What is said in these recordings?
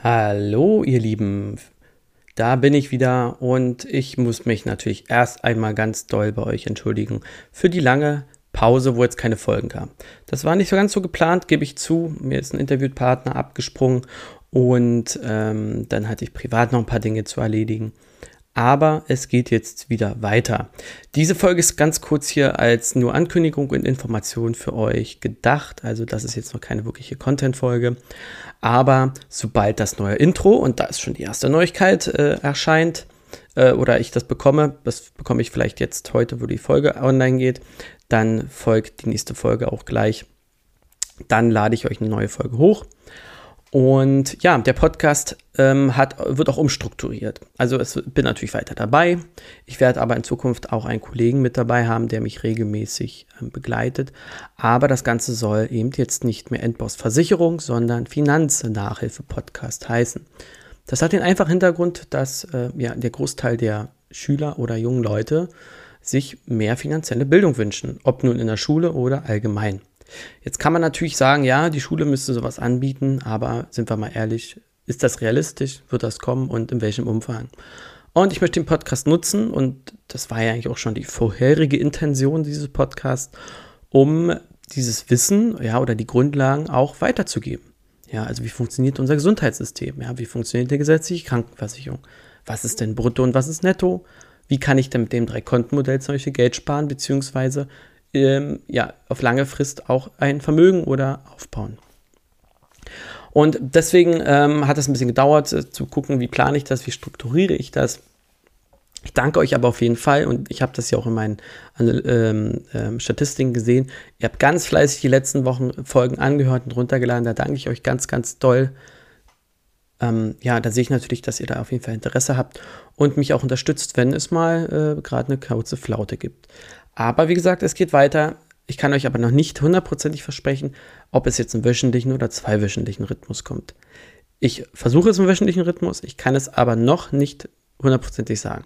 Hallo, ihr Lieben. Da bin ich wieder und ich muss mich natürlich erst einmal ganz doll bei euch entschuldigen für die lange Pause, wo jetzt keine Folgen kam. Das war nicht so ganz so geplant, gebe ich zu. Mir ist ein Interviewpartner abgesprungen und ähm, dann hatte ich privat noch ein paar Dinge zu erledigen aber es geht jetzt wieder weiter. Diese Folge ist ganz kurz hier als nur Ankündigung und Information für euch gedacht. Also das ist jetzt noch keine wirkliche Content-Folge. Aber sobald das neue Intro, und da ist schon die erste Neuigkeit, äh, erscheint, äh, oder ich das bekomme, das bekomme ich vielleicht jetzt heute, wo die Folge online geht, dann folgt die nächste Folge auch gleich. Dann lade ich euch eine neue Folge hoch. Und ja, der Podcast ähm, hat, wird auch umstrukturiert. Also es bin natürlich weiter dabei. Ich werde aber in Zukunft auch einen Kollegen mit dabei haben, der mich regelmäßig ähm, begleitet. Aber das Ganze soll eben jetzt nicht mehr Endboss Versicherung, sondern Finanznachhilfe-Podcast heißen. Das hat den einfachen Hintergrund, dass äh, ja, der Großteil der Schüler oder jungen Leute sich mehr finanzielle Bildung wünschen, ob nun in der Schule oder allgemein. Jetzt kann man natürlich sagen, ja, die Schule müsste sowas anbieten, aber sind wir mal ehrlich, ist das realistisch? Wird das kommen und in welchem Umfang? Und ich möchte den Podcast nutzen und das war ja eigentlich auch schon die vorherige Intention dieses Podcasts, um dieses Wissen, ja, oder die Grundlagen auch weiterzugeben. Ja, also wie funktioniert unser Gesundheitssystem? Ja, wie funktioniert die gesetzliche Krankenversicherung? Was ist denn brutto und was ist netto? Wie kann ich denn mit dem Drei-Konten-Modell Beispiel Geld sparen, beziehungsweise ähm, ja, auf lange Frist auch ein Vermögen oder aufbauen. Und deswegen ähm, hat es ein bisschen gedauert, äh, zu gucken, wie plane ich das, wie strukturiere ich das. Ich danke euch aber auf jeden Fall und ich habe das ja auch in meinen ähm, ähm, Statistiken gesehen. Ihr habt ganz fleißig die letzten Wochen Folgen angehört und runtergeladen. Da danke ich euch ganz, ganz doll. Ähm, ja, da sehe ich natürlich, dass ihr da auf jeden Fall Interesse habt und mich auch unterstützt, wenn es mal äh, gerade eine kurze Flaute gibt. Aber wie gesagt, es geht weiter. Ich kann euch aber noch nicht hundertprozentig versprechen, ob es jetzt im wöchentlichen oder zweiwöchentlichen Rhythmus kommt. Ich versuche es im wöchentlichen Rhythmus, ich kann es aber noch nicht hundertprozentig sagen.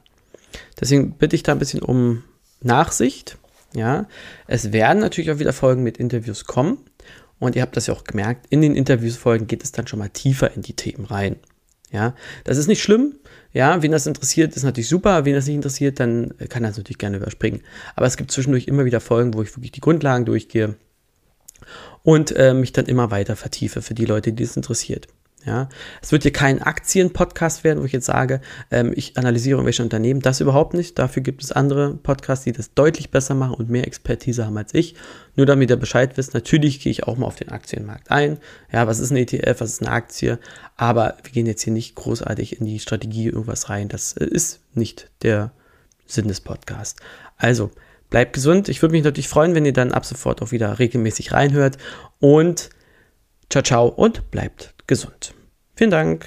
Deswegen bitte ich da ein bisschen um Nachsicht. Ja, es werden natürlich auch wieder Folgen mit Interviews kommen. Und ihr habt das ja auch gemerkt, in den Interviewsfolgen geht es dann schon mal tiefer in die Themen rein. Ja, das ist nicht schlimm. Ja, wen das interessiert, ist natürlich super. Wen das nicht interessiert, dann kann das natürlich gerne überspringen. Aber es gibt zwischendurch immer wieder Folgen, wo ich wirklich die Grundlagen durchgehe und äh, mich dann immer weiter vertiefe für die Leute, die es interessiert. Ja, es wird hier kein Aktien-Podcast werden, wo ich jetzt sage, ähm, ich analysiere welche Unternehmen. Das überhaupt nicht. Dafür gibt es andere Podcasts, die das deutlich besser machen und mehr Expertise haben als ich. Nur damit ihr Bescheid wisst, natürlich gehe ich auch mal auf den Aktienmarkt ein. Ja, was ist ein ETF, was ist eine Aktie? Aber wir gehen jetzt hier nicht großartig in die Strategie irgendwas rein. Das äh, ist nicht der Sinn des Podcasts. Also, bleibt gesund. Ich würde mich natürlich freuen, wenn ihr dann ab sofort auch wieder regelmäßig reinhört. Und ciao, ciao und bleibt gesund. Vielen Dank.